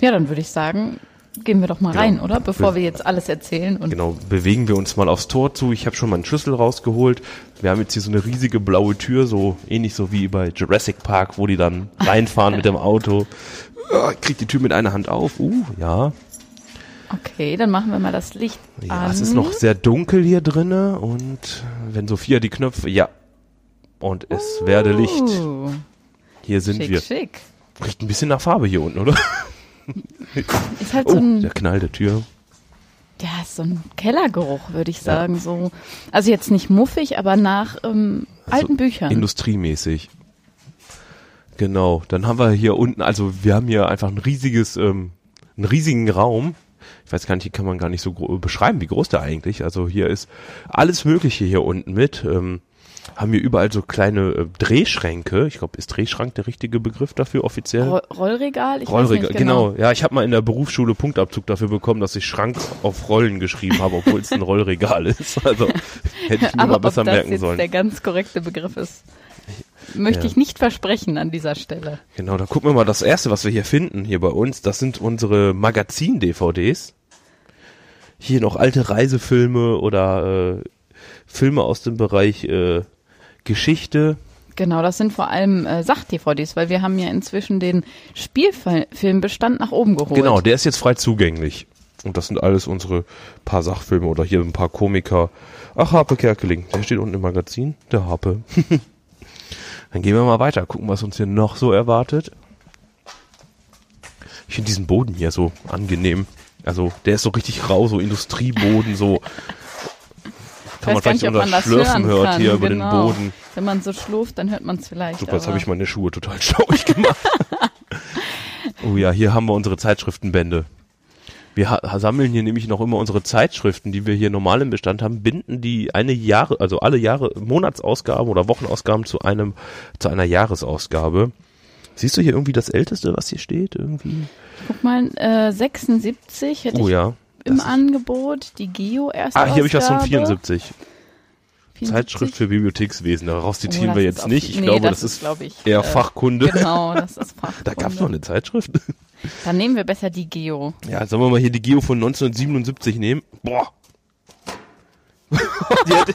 Ja, dann würde ich sagen, gehen wir doch mal Genau. rein, oder? Bevor Be- wir jetzt alles erzählen. Und Genau, bewegen wir uns mal aufs Tor zu. Ich habe schon meinen Schlüssel rausgeholt. Wir haben jetzt hier so eine riesige blaue Tür, so ähnlich so wie bei Jurassic Park, wo die dann reinfahren mit dem Auto. Ah, Ich krieg die Tür mit einer Hand auf. Uh, ja. okay, dann machen wir mal das Licht Ja, an. es ist noch sehr dunkel hier drinne und wenn Sophia die Knöpfe, ja. Und es werde Licht. Uh, Hier sind schick, wir. schick. Riecht ein bisschen nach Farbe hier unten, oder? Ist halt Oh, so ein, der Knall der Tür. ja, ist so ein Kellergeruch, würde ich sagen. So, also jetzt nicht muffig, aber nach ähm, Also alten Büchern. Industriemäßig. Genau. Dann haben wir hier unten, also wir haben hier einfach ein riesiges, ähm, einen riesigen Raum. Ich weiß gar nicht, hier kann man gar nicht so beschreiben, wie groß der eigentlich. Also hier ist alles Mögliche hier unten mit. Ähm, haben wir überall so kleine äh, Drehschränke. Ich glaube, ist Drehschrank der richtige Begriff dafür offiziell? Roll Rollregal? Ich Rollregal, weiß nicht genau. Ja, ich habe mal in der Berufsschule Punktabzug dafür bekommen, dass ich Schrank auf Rollen geschrieben habe, obwohl es ein Rollregal ist. Also hätte ich mir Aber mal ob besser das merken jetzt sollen. der ganz korrekte Begriff ist, möchte Ja. ich nicht versprechen an dieser Stelle. Genau, da gucken wir mal das erste, was wir hier finden, hier bei uns. Das sind unsere Magazin-DVDs. Hier noch alte Reisefilme oder äh, Filme aus dem Bereich äh, Geschichte. Genau, das sind vor allem äh, Sach-DVDs, weil wir haben ja inzwischen den Spielfilmbestand nach oben geholt. Genau, der ist jetzt frei zugänglich. Und das sind alles unsere paar Sachfilme oder hier ein paar Komiker. Ach, Harpe Kerkeling, der steht unten im Magazin, der Harpe. Dann gehen wir mal weiter, gucken, was uns hier noch so erwartet. Ich finde diesen Boden hier so angenehm. Also, der ist so richtig rau, so Industrieboden, so. Kann man vielleicht nicht, ob unter man das Schlürfen hören hört kann, hier über genau. den Boden. Wenn man so schlurft, dann hört man es vielleicht. Super, jetzt habe ich meine Schuhe total stauig gemacht. oh ja, hier haben wir unsere Zeitschriftenbände. Wir sammeln hier nämlich noch immer unsere Zeitschriften, die wir hier normal im Bestand haben, binden die eine Jahre, also alle Jahre Monatsausgaben oder Wochenausgaben zu einem, zu einer Jahresausgabe. Siehst du hier irgendwie das Älteste, was hier steht? Irgendwie? Guck mal, äh, 76 hätte Oh ich ja. Im Das Angebot. Die Geo erste Ah, hier habe ich was von Ausgabe. 74. 74. Zeitschrift für Bibliothekswesen. Daraus Oh, zitieren das wir jetzt nicht. Ich nee, glaube, das, das ist glaub ich, eher äh, Fachkunde. Genau, das ist Fachkunde. Da gab es noch eine Zeitschrift. Dann nehmen wir besser die Geo. Ja, sollen wir mal hier die Geo von 1977 nehmen? Boah. Hat,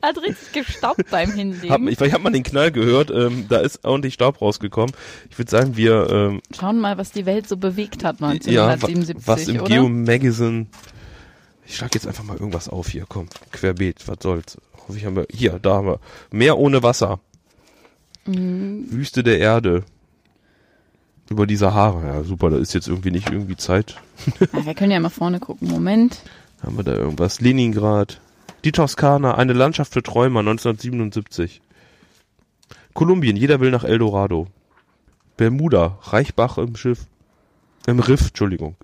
Er hat richtig gestaubt beim hab, Hinlegen. ich, vielleicht hat man den Knall gehört, ähm, da ist ordentlich Staub rausgekommen. Ich würde sagen, wir ähm, Schauen mal, was die Welt so bewegt hat ja, wa- 1977, was im oder? Geo Magazine. Ich schlag jetzt einfach mal irgendwas auf hier, komm, querbeet, was soll's. Hoffe ich haben wir hier, da haben wir Meer ohne Wasser. Mhm. Wüste der Erde. Über die Sahara. Ja, super, da ist jetzt irgendwie nicht irgendwie Zeit. Ja, wir können ja mal vorne gucken. Moment. Haben wir da irgendwas? Leningrad. Die Toskana, eine Landschaft für Träumer, 1977. Kolumbien, jeder will nach Eldorado. Bermuda, Reichbach im Schiff. Im Riff, Entschuldigung.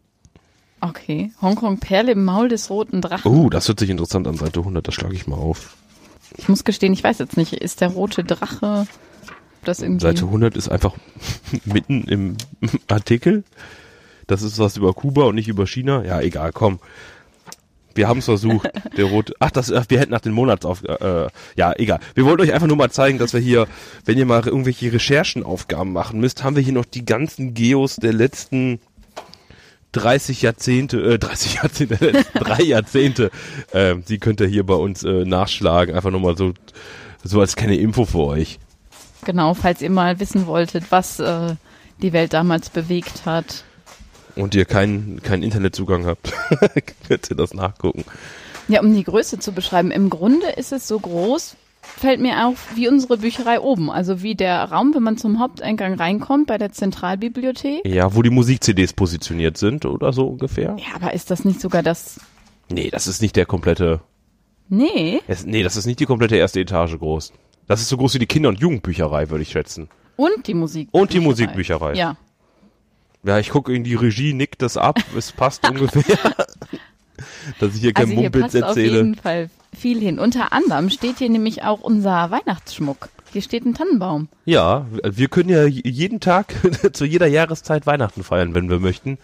Okay. Hongkong Perle im Maul des roten Drachen. Oh, das hört sich interessant an, Seite 100, das schlage ich mal auf. Ich muss gestehen, ich weiß jetzt nicht, ist der rote Drache das irgendwie Seite 100 ist einfach mitten im Artikel. Das ist was über Kuba und nicht über China. Ja, egal, komm. Wir haben es versucht. Der rote. Ach, das, ach, wir hätten nach den Monatsauf. Äh, ja, egal. Wir wollten euch einfach nur mal zeigen, dass wir hier, wenn ihr mal irgendwelche Recherchenaufgaben machen müsst, haben wir hier noch die ganzen Geos der letzten 30 Jahrzehnte, äh, 30 Jahrzehnte, drei Jahrzehnte. Ähm, die könnt ihr hier bei uns äh, nachschlagen. Einfach nur mal so, so als kleine Info für euch. Genau, falls ihr mal wissen wolltet, was äh, die Welt damals bewegt hat. Und ihr keinen keinen Internetzugang habt, könnt ihr das nachgucken. Ja, um die Größe zu beschreiben. Im Grunde ist es so groß, fällt mir auf, wie unsere Bücherei oben. Also wie der Raum, wenn man zum Haupteingang reinkommt bei der Zentralbibliothek. Ja, wo die Musik-CDs positioniert sind oder so ungefähr. Ja, aber ist das nicht sogar das... Nee, das ist nicht der komplette, Nee. es, nee, das ist nicht die komplette erste Etage groß. Das ist so groß wie die Kinder- und Jugendbücherei, würde ich schätzen. Und die Musik. Und die Musikbücherei. Ja. Ja, ich gucke in die Regie, nickt das ab, es passt ungefähr. Dass ich hier kein Also hier Mumpitz passt auf erzähle. jeden Fall viel hin. Unter anderem steht hier nämlich auch unser Weihnachtsschmuck. Hier steht ein Tannenbaum. Ja, wir können ja jeden Tag zu jeder Jahreszeit Weihnachten feiern, wenn wir möchten.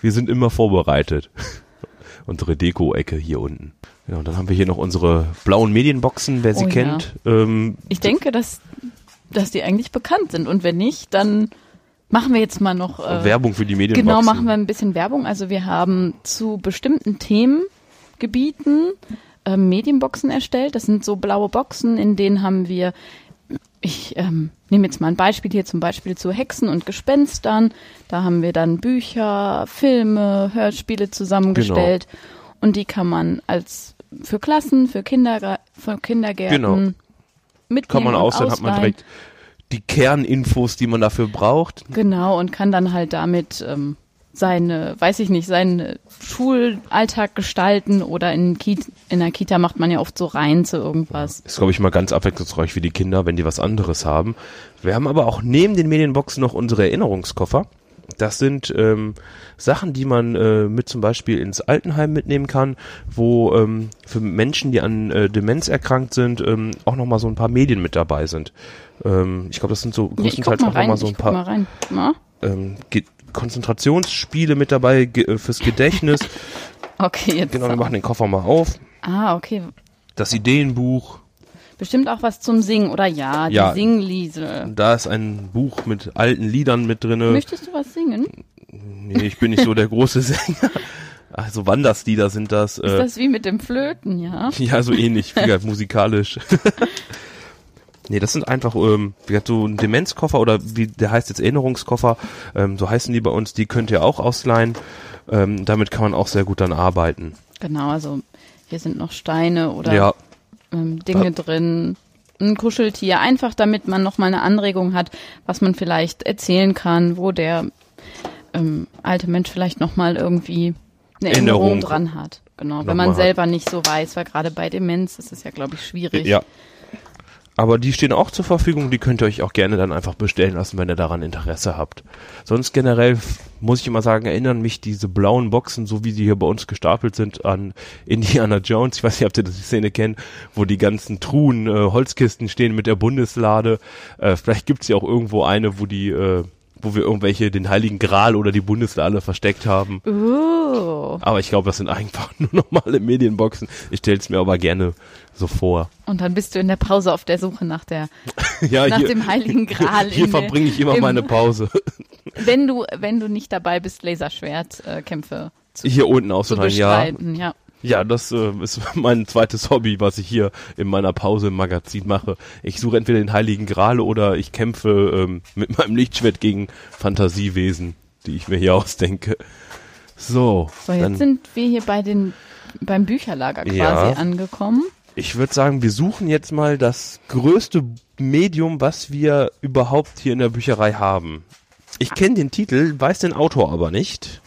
Wir sind immer vorbereitet. Unsere Deko-Ecke hier unten. Ja, und dann haben wir hier noch unsere blauen Medienboxen, wer sie Oh ja. kennt. Ähm, Ich denke, dass, dass die eigentlich bekannt sind. Und wenn nicht, dann machen wir jetzt mal noch äh, Werbung für die Medienboxen. Genau, machen wir ein bisschen Werbung. Also wir haben zu bestimmten Themengebieten äh, Medienboxen erstellt. Das sind so blaue Boxen, in denen haben wir, ich ähm, nehme jetzt mal ein Beispiel hier zum Beispiel zu Hexen und Gespenstern. Da haben wir dann Bücher, Filme, Hörspiele zusammengestellt. Genau. Und die kann man als für Klassen, für, Kinder, für Kindergärten Genau. mitnehmen Kann man auswählen, hat man ausleihen. direkt die Kerninfos, die man dafür braucht. Genau, und kann dann halt damit ähm, seine, weiß ich nicht, seinen Schulalltag gestalten oder in, Kita, in der Kita macht man ja oft so rein zu irgendwas. Ist, glaube ich, mal ganz abwechslungsreich für die Kinder, wenn die was anderes haben. Wir haben aber auch neben den Medienboxen noch unsere Erinnerungskoffer. Das sind ähm, Sachen, die man äh, mit zum Beispiel ins Altenheim mitnehmen kann, wo ähm, für Menschen, die an äh, Demenz erkrankt sind, ähm, auch nochmal so ein paar Medien mit dabei sind. Ähm, ich glaube, das sind so größtenteils mal auch nochmal so ein guck mal paar rein. Na? ähm, Ge Konzentrationsspiele mit dabei ge äh, fürs Gedächtnis. Okay, jetzt. genau, wir machen den Koffer mal auf. Ah, okay. Das Ideenbuch. Bestimmt auch was zum Singen, oder ja, die Ja. Singliese. Da ist ein Buch mit alten Liedern mit drinne. Möchtest du was singen? Nee, ich bin nicht so der große Sänger. Also Wanderslieder sind das. Ist Äh, das wie mit dem Flöten, ja? ja, so ähnlich, wie gesagt, musikalisch. Nee, das sind einfach, ähm, wie gesagt, so ein Demenzkoffer oder wie der heißt jetzt Erinnerungskoffer, ähm, so heißen die bei uns, die könnt ihr auch ausleihen. Ähm, damit kann man auch sehr gut dann arbeiten. Genau, also hier sind noch Steine oder Ja, ähm, Dinge drin, ein Kuscheltier, einfach damit man nochmal eine Anregung hat, was man vielleicht erzählen kann, wo der ähm, alte Mensch vielleicht nochmal irgendwie eine Erinnerung, Erinnerung dran hat. Genau, wenn man hat. selber nicht so weiß, weil gerade bei Demenz ist es ja, glaube ich, schwierig. ja. Aber die stehen auch zur Verfügung, die könnt ihr euch auch gerne dann einfach bestellen lassen, wenn ihr daran Interesse habt. Sonst generell muss ich immer sagen, erinnern mich diese blauen Boxen, so wie die hier bei uns gestapelt sind, an Indiana Jones. Ich weiß nicht, ob ihr die Szene kennt, wo die ganzen Truhen, äh, Holzkisten stehen mit der Bundeslade. Äh, vielleicht gibt's ja auch irgendwo eine, wo die, äh, wo wir irgendwelche den Heiligen Gral oder die Bundeslade versteckt haben. Uh, Aber ich glaube, das sind einfach nur normale Medienboxen. Ich stell's mir aber gerne so vor. und dann bist du in der Pause auf der Suche nach der, Ja, nach dem Heiligen Gral. Hier verbringe ich immer im- meine Pause. Wenn du, wenn du nicht dabei bist, Laserschwertkämpfe äh, zu, Hier unten auch so zu rein, ja. Ja. Ja, das äh, ist mein zweites Hobby, was ich hier in meiner Pause im Magazin mache. Ich suche entweder den Heiligen Gral oder ich kämpfe ähm, mit meinem Lichtschwert gegen Fantasiewesen, die ich mir hier ausdenke. So, So, jetzt dann, sind wir hier bei den, beim Bücherlager quasi Ja. angekommen. ich würde sagen, wir suchen jetzt mal das größte Medium, was wir überhaupt hier in der Bücherei haben. Ich kenne den Titel, weiß den Autor aber nicht.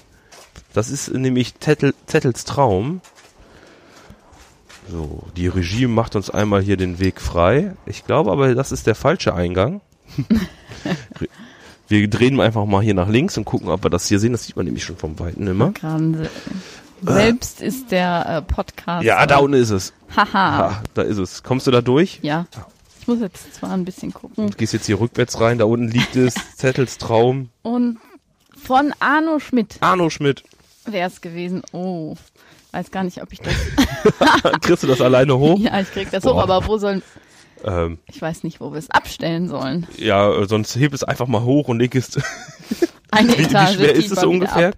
Das ist nämlich Zettel, Zettels Traum. So, die Regie macht uns einmal hier den Weg frei. Ich glaube aber, das ist der falsche Eingang. wir drehen einfach mal hier nach links und gucken, ob wir das hier sehen. Das sieht man nämlich schon vom Weiten immer. Gerade selbst ist der äh, Podcast. Ja, da unten ist es. Haha. Ah, da ist es. Kommst du da durch? Ja. Ich muss jetzt zwar ein bisschen gucken. Du gehst jetzt hier rückwärts rein. Da unten liegt es. Zettels Traum. Und von Arno Schmidt Arno Schmidt. wäre es gewesen. Oh. Weiß gar nicht, ob ich das. Kriegst du das alleine hoch? ja, ich krieg das Boah. hoch, aber wo sollen. Ähm, Ich weiß nicht, wo wir es abstellen sollen. ja, äh, sonst heb es einfach mal hoch und leg es. Eine wie, wie Etage schwer ist es ungefähr?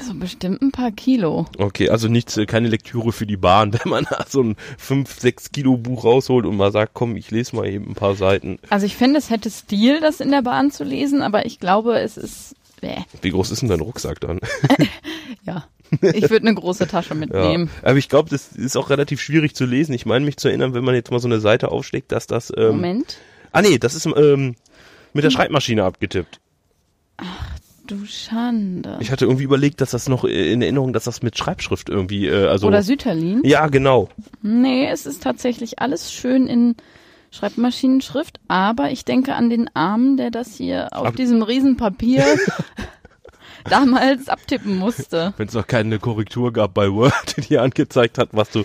Also bestimmt ein paar Kilo. Okay, also nichts, äh, keine Lektüre für die Bahn, wenn man da so ein 5, 6 Kilo Buch rausholt und mal sagt, komm, ich lese mal eben ein paar Seiten. Also ich finde, es hätte Stil, das in der Bahn zu lesen, aber ich glaube, es ist. Bäh. Wie groß ist denn dein Rucksack dann? Ja. Ich würde eine große Tasche Ja. mitnehmen. Aber ich glaube, das ist auch relativ schwierig zu lesen. Ich meine mich zu erinnern, wenn man jetzt mal so eine Seite aufschlägt, dass das. Ähm, Moment. Ah nee, das ist ähm, mit der Schreibmaschine abgetippt. Du Schande. Ich hatte irgendwie überlegt, dass das noch in Erinnerung, dass das mit Schreibschrift irgendwie, äh, also. Oder Sütterlin. ja, genau. Nee, es ist tatsächlich alles schön in Schreibmaschinenschrift, aber ich denke an den Arm, der das hier auf Ab- diesem Riesenpapier damals abtippen musste. Wenn es noch keine Korrektur gab bei Word, die dir angezeigt hat, was du,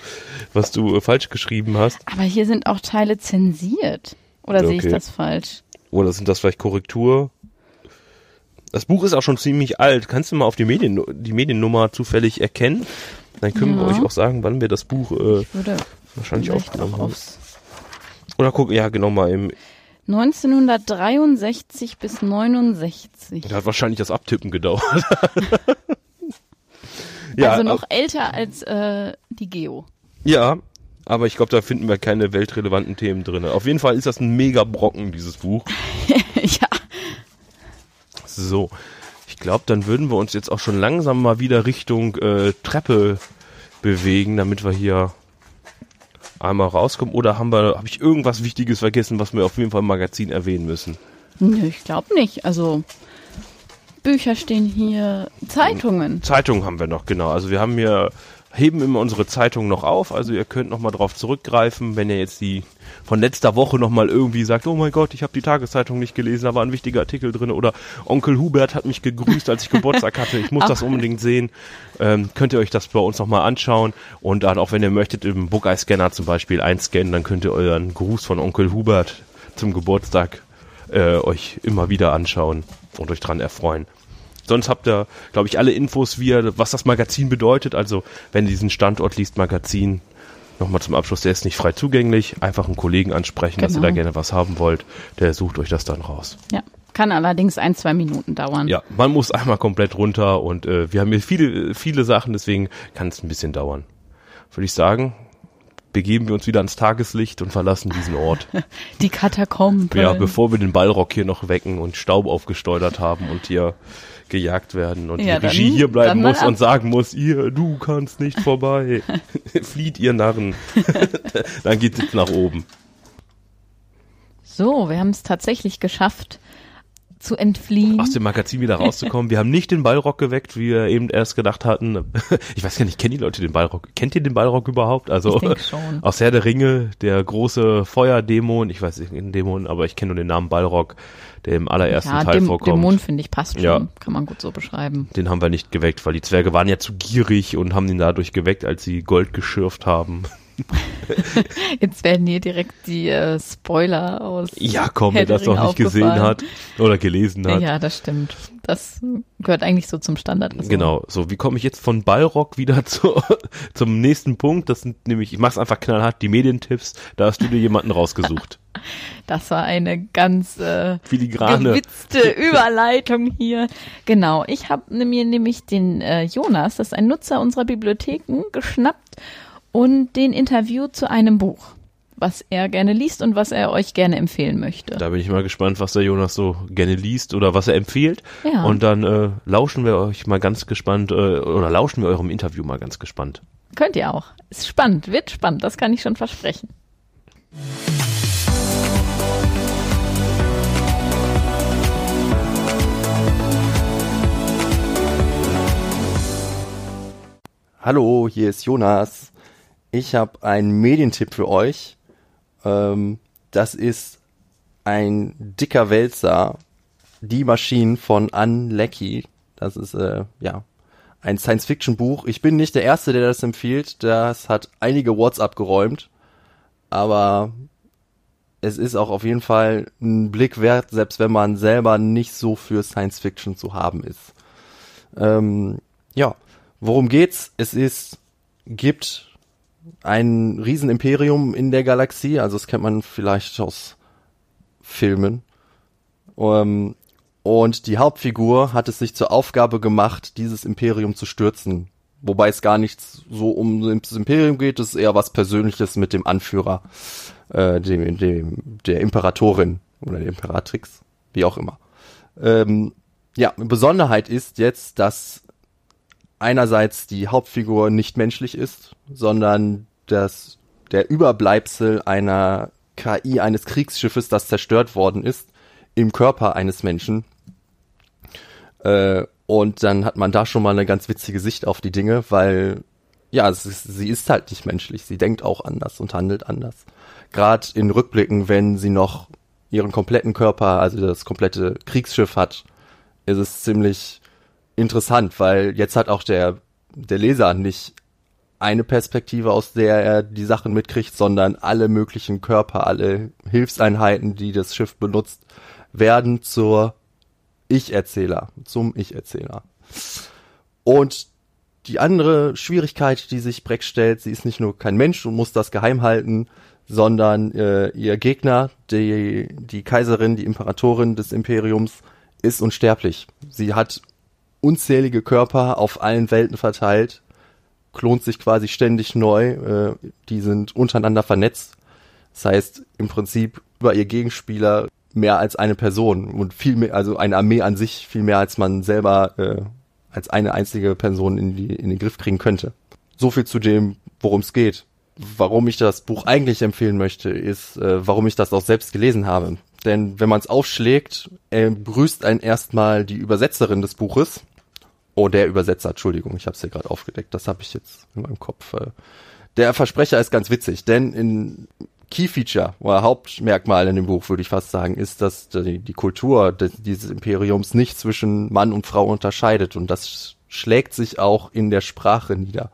was du äh, falsch geschrieben hast. Aber hier sind auch Teile zensiert. Oder sehe ich Okay. das falsch? Oder sind das vielleicht Korrektur? Das Buch ist auch schon ziemlich alt. Kannst du mal auf die, Medien, die Mediennummer zufällig erkennen? Dann können wir Ja. euch auch sagen, wann wir das Buch äh, wahrscheinlich aufgenommen auch haben. aufs Oder guck, ja genau mal im, 1963 bis 69. da hat wahrscheinlich das Abtippen gedauert. ja, also noch älter als äh, die Geo. ja, aber ich glaube, da finden wir keine weltrelevanten Themen drin. Auf jeden Fall ist das ein mega Brocken, dieses Buch. ja. So, ich glaube, dann würden wir uns jetzt auch schon langsam mal wieder Richtung äh, Treppe bewegen, damit wir hier einmal rauskommen. Oder haben wir, habe ich irgendwas Wichtiges vergessen, was wir auf jeden Fall im Magazin erwähnen müssen? Nö, ich glaube nicht. Also Bücher stehen hier, Zeitungen. Zeitungen haben wir noch, genau. Also wir haben hier, heben immer unsere Zeitungen noch auf. Also ihr könnt noch mal drauf zurückgreifen, wenn ihr jetzt die von letzter Woche noch mal irgendwie sagt, oh mein Gott, ich habe die Tageszeitung nicht gelesen, da war ein wichtiger Artikel drin. Oder Onkel Hubert hat mich gegrüßt, als ich Geburtstag hatte. Ich muss das unbedingt sehen. Ähm, könnt ihr euch das bei uns noch mal anschauen. Und dann auch, wenn ihr möchtet, im Bookeye-Scanner zum Beispiel einscannen, dann könnt ihr euren Gruß von Onkel Hubert zum Geburtstag äh, euch immer wieder anschauen und euch dran erfreuen. Sonst habt ihr, glaube ich, alle Infos, wie ihr, was das Magazin bedeutet. Also, wenn ihr diesen Standort liest, Magazin, nochmal zum Abschluss, der ist nicht frei zugänglich. Einfach einen Kollegen ansprechen, dass ihr Genau. da gerne was haben wollt. Der sucht euch das dann raus. Ja. Kann allerdings ein, zwei Minuten dauern. Ja, man muss einmal komplett runter und äh, wir haben hier viele, viele Sachen, deswegen kann es ein bisschen dauern. Würde ich sagen, begeben wir uns wieder ans Tageslicht und verlassen diesen Ort. Die Katakomben. Ja, bevor wir den Ballrock hier noch wecken und Staub aufgesteuert haben und hier gejagt werden und Ja, die Regie dann- hier bleiben muss und sagen muss, ihr, du kannst nicht vorbei. Flieht ihr Narren. dann geht's jetzt nach oben. So, wir haben es tatsächlich geschafft, zu entfliehen. Aus dem Magazin wieder rauszukommen. Wir haben nicht den Ballrock geweckt, wie wir eben erst gedacht hatten. Ich weiß gar nicht, kennen die Leute den Ballrock? Kennt ihr den Ballrock überhaupt? Also aus Herr der Ringe, der große Feuerdämon, ich weiß nicht, den Dämon, aber ich kenne nur den Namen Ballrock, der im allerersten ja, Teil dem, vorkommt. Dämon finde ich passt schon. Ja. Kann man gut so beschreiben. Den haben wir nicht geweckt, weil die Zwerge waren ja zu gierig und haben ihn dadurch geweckt, als sie Gold geschürft haben. Jetzt werden hier direkt die äh, Spoiler aus. Ja, komm, wer das noch nicht gesehen hat oder gelesen hat. Ja, das stimmt. Das gehört eigentlich so zum Standard. Genau, so wie komme ich jetzt von Ballrock wieder zu, zum nächsten Punkt? Das sind nämlich, ich mach's einfach knallhart, die Medientipps, da hast du dir jemanden rausgesucht. Das war eine ganz äh, Filigrane. gewitzte Überleitung hier. Genau, ich habe mir nämlich den äh, Jonas, das ist ein Nutzer unserer Bibliotheken, geschnappt und den Interview zu einem Buch, was er gerne liest und was er euch gerne empfehlen möchte. Da bin ich mal gespannt, was der Jonas so gerne liest oder was er empfiehlt. Ja. Und dann äh, lauschen wir euch mal ganz gespannt, äh, oder lauschen wir eurem Interview mal ganz gespannt. Könnt ihr auch. Ist spannend, wird spannend, das kann ich schon versprechen. Hallo, hier ist Jonas. Ich habe einen Medientipp für euch. Ähm, das ist ein dicker Wälzer, Die Maschinen von Leckie. Das ist äh, ja ein Science-Fiction-Buch. Ich bin nicht der Erste, der das empfiehlt. Das hat einige WhatsApp geräumt. Aber es ist auch auf jeden Fall ein Blick wert, selbst wenn man selber nicht so für Science-Fiction zu haben ist. Ähm, ja, worum geht's? Es ist, gibt ein Riesenimperium in der Galaxie, also das kennt man vielleicht aus Filmen. Ähm, und die Hauptfigur hat es sich zur Aufgabe gemacht, dieses Imperium zu stürzen. Wobei es gar nicht so um das Imperium geht, es ist eher was Persönliches mit dem Anführer, äh, dem, dem, der Imperatorin oder der Imperatrix, wie auch immer. Ähm, ja, Besonderheit ist jetzt, dass einerseits die Hauptfigur nicht menschlich ist, sondern dass der Überbleibsel einer KI eines Kriegsschiffes, das zerstört worden ist, im Körper eines Menschen. Äh, und dann hat man da schon mal eine ganz witzige Sicht auf die Dinge, weil ja, ist, sie ist halt nicht menschlich. Sie denkt auch anders und handelt anders. Gerade in Rückblicken, wenn sie noch ihren kompletten Körper, also das komplette Kriegsschiff hat, ist es ziemlich interessant, weil jetzt hat auch der, der Leser nicht eine Perspektive, aus der er die Sachen mitkriegt, sondern alle möglichen Körper, alle Hilfseinheiten, die das Schiff benutzt, werden zur Ich-Erzähler, zum Ich-Erzähler. Und die andere Schwierigkeit, die sich Breck stellt, sie ist nicht nur kein Mensch und muss das geheim halten, sondern äh, ihr Gegner, die, die Kaiserin, die Imperatorin des Imperiums, ist unsterblich. Sie hat unzählige Körper auf allen Welten verteilt, klont sich quasi ständig neu, äh, die sind untereinander vernetzt. Das heißt, im Prinzip über ihr Gegenspieler mehr als eine Person und viel mehr, also eine Armee an sich viel mehr als man selber äh, als eine einzige Person in, die, in den Griff kriegen könnte. So viel zu dem, worum es geht. Warum ich das Buch eigentlich empfehlen möchte, ist, äh, warum ich das auch selbst gelesen habe. Denn wenn man es aufschlägt, äh, begrüßt einen erstmal die Übersetzerin des Buches. Oh, der Übersetzer, Entschuldigung, ich habe es hier gerade aufgedeckt, das habe ich jetzt in meinem Kopf. Äh. Der Versprecher ist ganz witzig, denn in Key Feature oder Hauptmerkmal in dem Buch, würde ich fast sagen, ist, dass die, die Kultur dieses Imperiums nicht zwischen Mann und Frau unterscheidet und das schlägt sich auch in der Sprache nieder.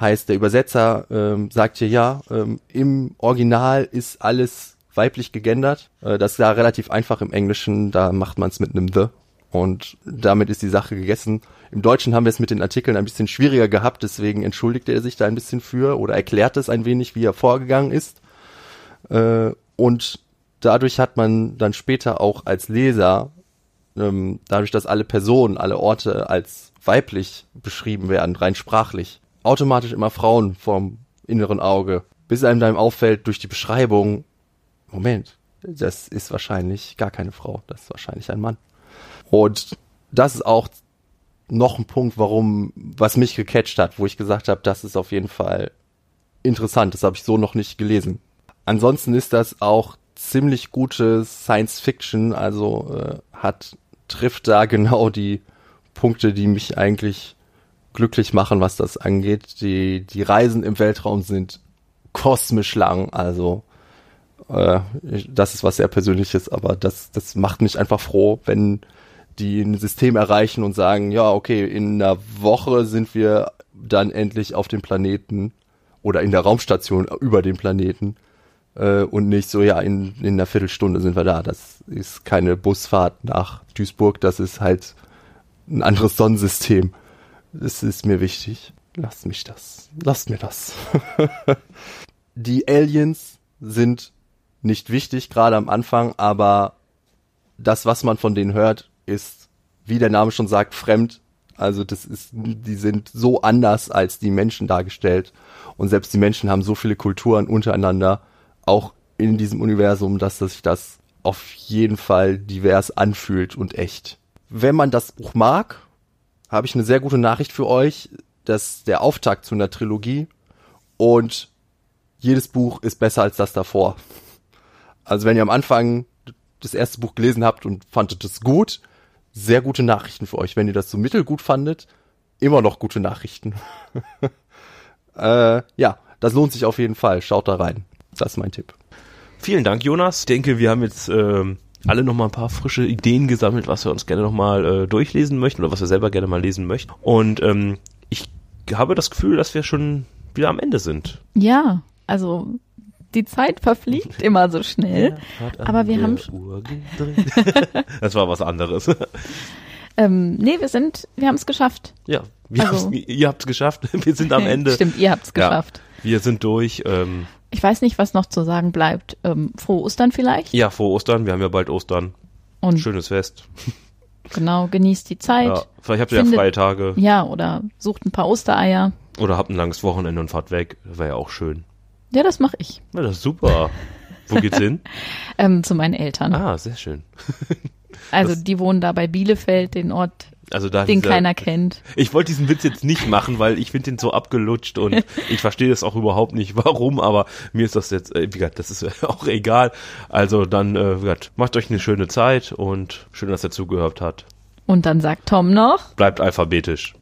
Heißt, der Übersetzer ähm, sagt hier ja, ähm, im Original ist alles weiblich gegendert. Äh, das ist ja relativ einfach im Englischen, da macht man es mit einem The. Und damit ist die Sache gegessen. Im Deutschen haben wir es mit den Artikeln ein bisschen schwieriger gehabt, deswegen entschuldigt er sich da ein bisschen für oder erklärt es ein wenig, wie er vorgegangen ist. Äh, und dadurch hat man dann später auch als Leser, ähm, dadurch, dass alle Personen, alle Orte als weiblich beschrieben werden, rein sprachlich, automatisch immer Frauen vom inneren Auge. bis einem dann auffällt durch die Beschreibung, Moment, das ist wahrscheinlich gar keine Frau, das ist wahrscheinlich ein Mann. Und das ist auch noch ein Punkt, warum, was mich gecatcht hat, wo ich gesagt habe, das ist auf jeden Fall interessant, das habe ich so noch nicht gelesen. Ansonsten ist das auch ziemlich gute Science Fiction, also äh, hat trifft da genau die Punkte, die mich eigentlich glücklich machen, was das angeht. Die die Reisen im Weltraum sind kosmisch lang, also äh, das ist was sehr Persönliches, aber das das macht mich einfach froh, wenn die ein System erreichen und sagen, ja, okay, in einer Woche sind wir dann endlich auf dem Planeten oder in der Raumstation über dem Planeten äh, und nicht so, ja, in, in einer Viertelstunde sind wir da. Das ist keine Busfahrt nach Duisburg, das ist halt ein anderes Sonnensystem. Das ist mir wichtig. Lasst mich das. Lasst mir das. Die Aliens sind nicht wichtig, gerade am Anfang, aber das, was man von denen hört, ist, wie der Name schon sagt, fremd. Also das ist, die sind so anders als die Menschen dargestellt. Und selbst die Menschen haben so viele Kulturen untereinander, auch in diesem Universum, dass sich das auf jeden Fall divers anfühlt und echt. Wenn man das Buch mag, habe ich eine sehr gute Nachricht für euch. Das ist der Auftakt zu einer Trilogie und jedes Buch ist besser als das davor. Also wenn ihr am Anfang das erste Buch gelesen habt und fandet es gut, sehr gute Nachrichten für euch. Wenn ihr das so mittelgut fandet, immer noch gute Nachrichten. äh, ja, das lohnt sich auf jeden Fall. Schaut da rein. Das ist mein Tipp. Vielen Dank, Jonas. Ich denke, wir haben jetzt ähm, alle nochmal ein paar frische Ideen gesammelt, was wir uns gerne nochmal äh, durchlesen möchten oder was wir selber gerne mal lesen möchten. Und ähm, ich habe das Gefühl, dass wir schon wieder am Ende sind. Ja, also die Zeit verfliegt immer so schnell. Aber wir haben das war was anderes. Ähm, nee, wir sind, wir haben es geschafft. Ja, wir Also- ihr habt es geschafft. Wir sind am Ende. Stimmt, ihr habt's Ja. geschafft. Wir sind durch. Ähm, Ich weiß nicht, was noch zu sagen bleibt. Ähm, frohe Ostern vielleicht. ja, vor Ostern. Wir haben ja bald Ostern. Und Schönes Fest. genau, genießt die Zeit. Ja, vielleicht habt ihr ja Findet- freie Tage. Ja, oder sucht ein paar Ostereier. Oder habt ein langes Wochenende und fahrt weg. Wäre ja auch schön. Ja, das mache ich. Na, das ist super. Wo geht's hin? Ähm, zu meinen Eltern. Ah, sehr schön. also das- die wohnen da bei Bielefeld, den Ort, Also da den dieser- keiner kennt. Ich wollte diesen Witz jetzt nicht machen, weil ich finde den so abgelutscht und ich verstehe das auch überhaupt nicht, warum, aber mir ist das jetzt, äh, wie gesagt, das ist auch egal. Also dann, äh, wie gesagt, macht euch eine schöne Zeit und schön, dass ihr zugehört habt. Und dann sagt Tom noch. Bleibt alphabetisch.